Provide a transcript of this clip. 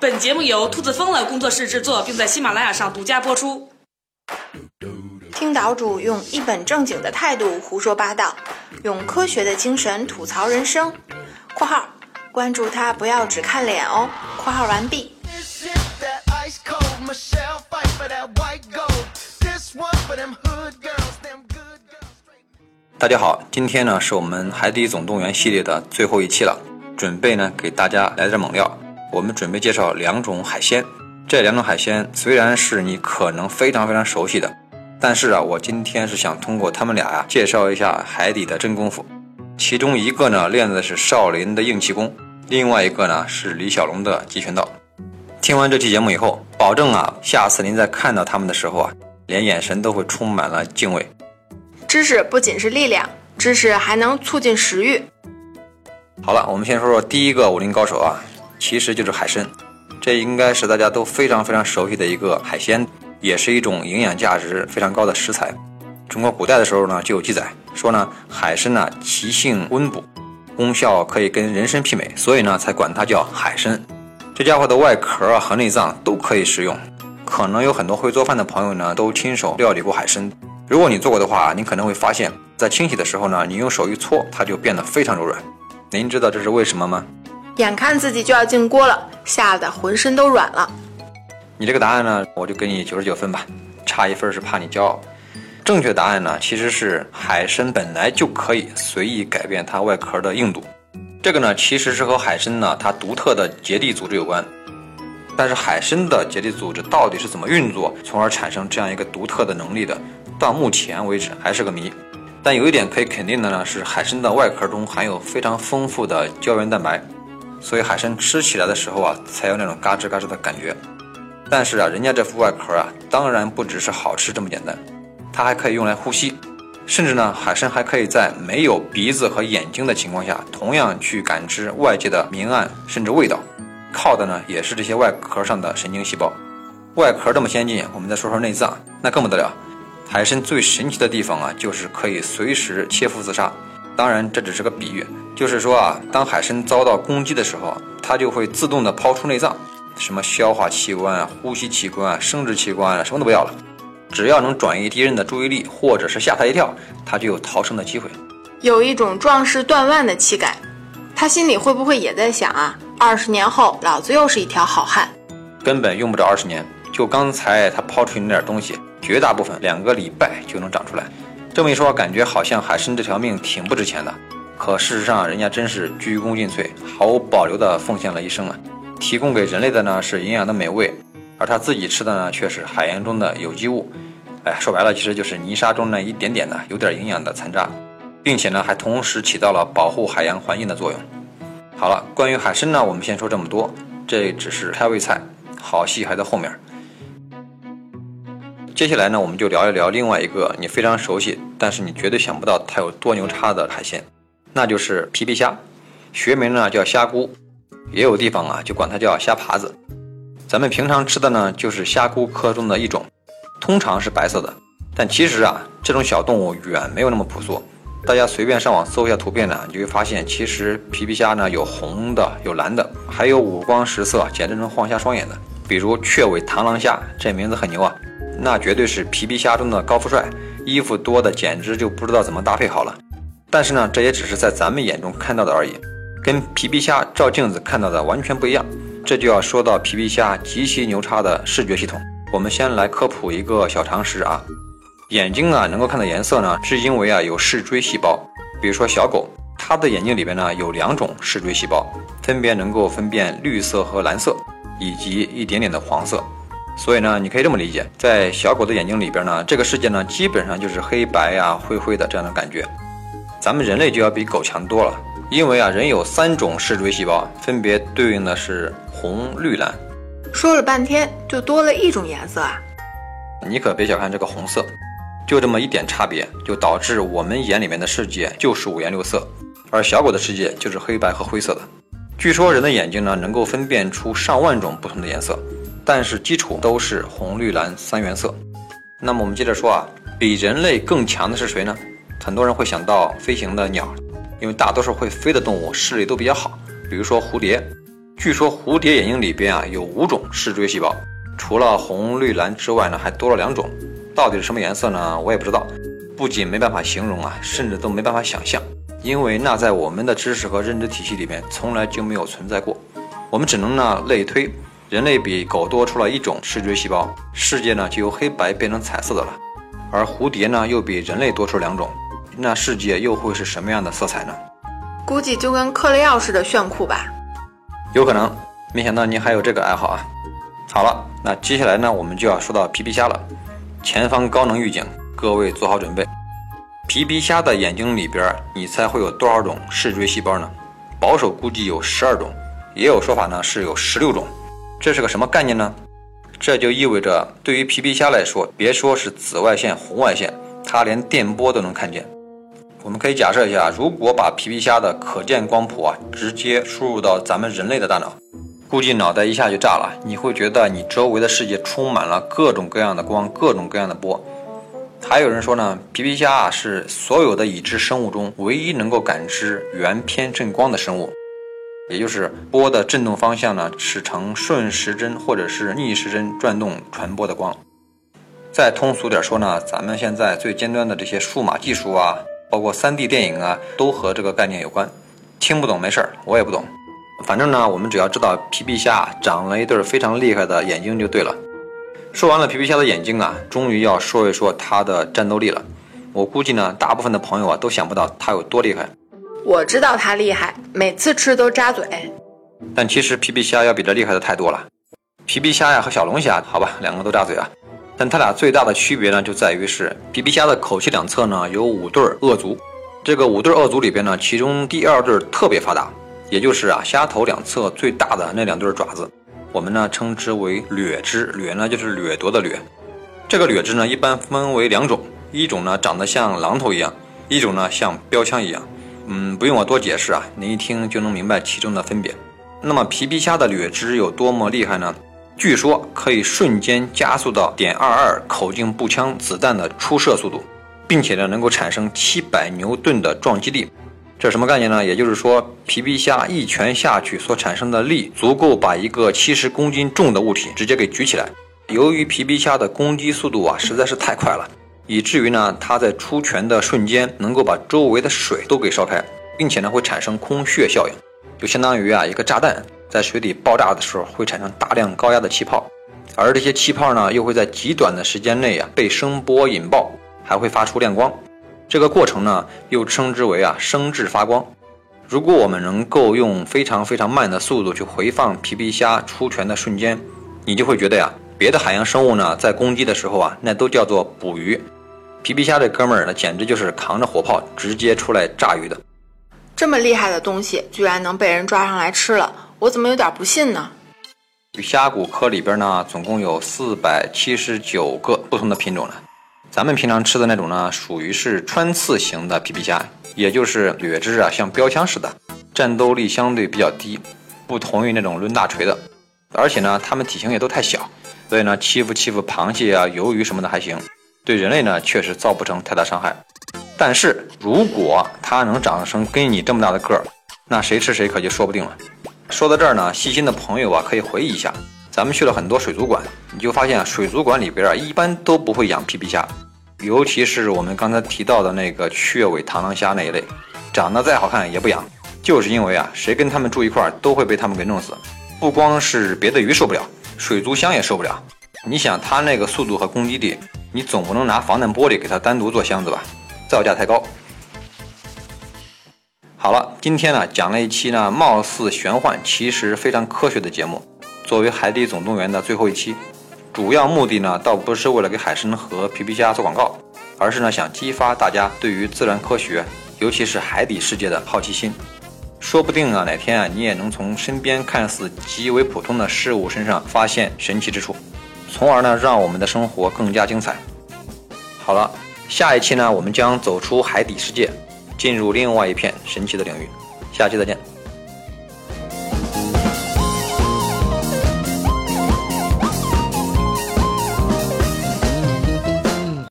本节目由兔子疯了工作室制作，并在喜马拉雅上独家播出。听岛主用一本正经的态度胡说八道，用科学的精神吐槽人生。（括号关注他，不要只看脸哦。）（括号完毕。）大家好，今天呢是我们《海底总动员》系列的最后一期了，准备呢给大家来点猛料。我们准备介绍两种海鲜，这两种海鲜虽然是你可能非常非常熟悉的，但是啊，我今天是想通过他们俩呀，介绍一下海底的真功夫。其中一个呢练的是少林的硬气功，另外一个呢是李小龙的截拳道。听完这期节目以后，保证啊，下次您在看到他们的时候啊，连眼神都会充满了敬畏。知识不仅是力量，知识还能促进食欲。好了，我们先说说第一个武林高手啊，其实就是海参。这应该是大家都非常非常熟悉的一个海鲜，也是一种营养价值非常高的食材。中国古代的时候呢，就有记载说呢，海参呢其性温补，功效可以跟人参媲美，所以呢才管它叫海参。这家伙的外壳啊和内脏都可以食用。可能有很多会做饭的朋友呢，都亲手料理过海参。如果你做过的话，你可能会发现，在清洗的时候呢，你用手一搓，它就变得非常柔软。您知道这是为什么吗？眼看自己就要进锅了，吓得浑身都软了。你这个答案呢，我就给你九十九分吧，差一分是怕你骄傲。正确答案呢，其实是海参本来就可以随意改变它外壳的硬度。这个呢，其实是和海参呢它独特的结缔组织有关。但是海参的结缔组织到底是怎么运作，从而产生这样一个独特的能力的？到目前为止还是个谜，但有一点可以肯定的呢，是海参的外壳中含有非常丰富的胶原蛋白，所以海参吃起来的时候啊，才有那种嘎吱嘎吱的感觉。但是啊，人家这副外壳啊，当然不只是好吃这么简单，它还可以用来呼吸，甚至呢，海参还可以在没有鼻子和眼睛的情况下，同样去感知外界的明暗甚至味道，靠的呢也是这些外壳上的神经细胞。外壳这么先进，我们再说说内脏，那更不得了。海参最神奇的地方啊，就是可以随时切腹自杀。当然，这只是个比喻，就是说啊，当海参遭到攻击的时候，它就会自动的抛出内脏，什么消化器官啊、呼吸器官啊、生殖器官啊，什么都不要了。只要能转移敌人的注意力，或者是吓他一跳，他就有逃生的机会。有一种壮士断腕的气概。他心里会不会也在想啊？二十年后，老子又是一条好汉。根本用不着二十年，就刚才他抛出去那点东西。绝大部分两个礼拜就能长出来，这么一说，感觉好像海参这条命挺不值钱的。可事实上，人家真是鞠躬尽瘁，毫无保留地奉献了一生啊！提供给人类的呢是营养的美味，而他自己吃的呢却是海洋中的有机物。哎，说白了，其实就是泥沙中那一点点的有点营养的残渣，并且呢还同时起到了保护海洋环境的作用。好了，关于海参呢，我们先说这么多，这只是开胃菜，好戏还在后面。接下来呢，我们就聊一聊另外一个你非常熟悉，但是你绝对想不到它有多牛叉的海鲜，那就是皮皮虾，学名呢叫虾菇，也有地方啊就管它叫虾爬子。咱们平常吃的呢就是虾菇科中的一种，通常是白色的，但其实啊这种小动物远没有那么朴素。大家随便上网搜一下图片呢，你就会发现其实皮皮虾呢有红的，有蓝的，还有五光十色，简直能晃瞎双眼的。比如雀尾螳螂虾，这名字很牛啊。那绝对是皮皮虾中的高富帅，衣服多的简直就不知道怎么搭配好了。但是呢，这也只是在咱们眼中看到的而已，跟皮皮虾照镜子看到的完全不一样。这就要说到皮皮虾极其牛叉的视觉系统。我们先来科普一个小常识啊，眼睛啊能够看到颜色呢，是因为啊有视锥细胞。比如说小狗，它的眼睛里边呢有两种视锥细胞，分别能够分辨绿色和蓝色，以及一点点的黄色。所以呢，你可以这么理解，在小狗的眼睛里边呢，这个世界呢基本上就是黑白呀、灰灰的这样的感觉。咱们人类就要比狗强多了，因为啊，人有三种视锥细胞，分别对应的是红、绿、蓝。说了半天，就多了一种颜色啊！你可别小看这个红色，就这么一点差别，就导致我们眼里面的世界就是五颜六色，而小狗的世界就是黑白和灰色的。据说人的眼睛呢，能够分辨出上万种不同的颜色。但是基础都是红绿蓝三原色。那么我们接着说啊，比人类更强的是谁呢？很多人会想到飞行的鸟，因为大多数会飞的动物视力都比较好，比如说蝴蝶。据说蝴蝶眼睛里边啊有五种视锥细胞，除了红、绿、蓝之外呢，还多了两种，到底是什么颜色呢？我也不知道。不仅没办法形容啊，甚至都没办法想象，因为那在我们的知识和认知体系里面从来就没有存在过。我们只能呢类推，人类比狗多出了一种视觉细胞，世界呢就由黑白变成彩色的了。而蝴蝶呢又比人类多出两种，那世界又会是什么样的色彩呢？估计就跟克雷奥似的炫酷吧。有可能，没想到你还有这个爱好啊！好了，那接下来呢我们就要说到皮皮虾了，前方高能预警。各位做好准备，皮皮虾的眼睛里边，你猜会有多少种视锥细胞呢？保守估计有十二种，也有说法呢是有十六种。这是个什么概念呢？这就意味着，对于皮皮虾来说，别说是紫外线、红外线，它连电波都能看见。我们可以假设一下，如果把皮皮虾的可见光谱啊，直接输入到咱们人类的大脑，估计脑袋一下就炸了。你会觉得你周围的世界充满了各种各样的光，各种各样的波。还有人说呢，皮皮虾啊是所有的已知生物中唯一能够感知圆偏振光的生物，也就是波的振动方向呢是呈顺时针或者是逆时针转动传播的光。再通俗点说呢，咱们现在最尖端的这些数码技术啊，包括 3D 电影啊，都和这个概念有关。听不懂没事儿，我也不懂，反正呢，我们只要知道皮皮虾长了一对非常厉害的眼睛就对了。说完了皮皮虾的眼睛啊，终于要说一说它的战斗力了。我估计呢，大部分的朋友啊都想不到它有多厉害。我知道它厉害，每次吃都扎嘴。但其实皮皮虾要比这厉害的太多了。皮皮虾呀和小龙虾，好吧，两个都扎嘴啊。但它俩最大的区别呢，就在于是皮皮虾的口器两侧呢有五对颚足，这个五对颚足里边呢，其中第二对特别发达，也就是啊虾头两侧最大的那两对爪子。我们呢称之为掠肢，掠呢就是掠夺的掠。这个掠肢呢一般分为两种，一种呢长得像榔头一样，一种呢像标枪一样。嗯，不用我多解释啊，您一听就能明白其中的分别。那么皮皮虾的掠肢有多么厉害呢？据说可以瞬间加速到点二二口径步枪子弹的出射速度，并且呢能够产生七百牛顿的撞击力。这什么概念呢？也就是说，皮皮虾一拳下去所产生的力，足够把一个七十公斤重的物体直接给举起来。由于皮皮虾的攻击速度啊实在是太快了，以至于呢，它在出拳的瞬间能够把周围的水都给烧开，并且呢会产生空穴效应，就相当于啊一个炸弹在水底爆炸的时候会产生大量高压的气泡，而这些气泡呢又会在极短的时间内啊被声波引爆，还会发出亮光。这个过程呢，又称之为啊生质发光。如果我们能够用非常非常慢的速度去回放皮皮虾出拳的瞬间，你就会觉得呀，别的海洋生物呢在攻击的时候啊，那都叫做捕鱼，皮皮虾这哥们儿呢，简直就是扛着火炮直接出来炸鱼的。这么厉害的东西，居然能被人抓上来吃了，我怎么有点不信呢？虾骨科里边呢，总共有四百七十九个不同的品种呢。咱们平常吃的那种呢，属于是穿刺型的皮皮虾，也就是掠肢啊，像标枪似的，战斗力相对比较低，不同于那种抡大锤的。而且呢，它们体型也都太小，所以呢，欺负欺负螃蟹啊、鱿鱼什么的还行，对人类呢确实造不成太大伤害。但是如果它能长成跟你这么大的个儿，那谁吃谁可就说不定了。说到这儿呢，细心的朋友啊，可以回忆一下。咱们去了很多水族馆，你就发现水族馆里边啊，一般都不会养皮皮虾，尤其是我们刚才提到的那个雀尾螳螂虾那一类，长得再好看也不养，就是因为啊，谁跟他们住一块儿都会被他们给弄死。不光是别的鱼受不了，水族箱也受不了。你想它那个速度和攻击力，你总不能拿防弹玻璃给它单独做箱子吧？造价太高。好了，今天呢讲了一期呢，貌似玄幻，其实非常科学的节目。作为《海底总动员》的最后一期，主要目的呢，倒不是为了给海参和皮皮虾做广告，而是呢，想激发大家对于自然科学，尤其是海底世界的好奇心。说不定啊，哪天啊，你也能从身边看似极为普通的事物身上发现神奇之处，从而呢，让我们的生活更加精彩。好了，下一期呢，我们将走出海底世界，进入另外一片神奇的领域。下期再见。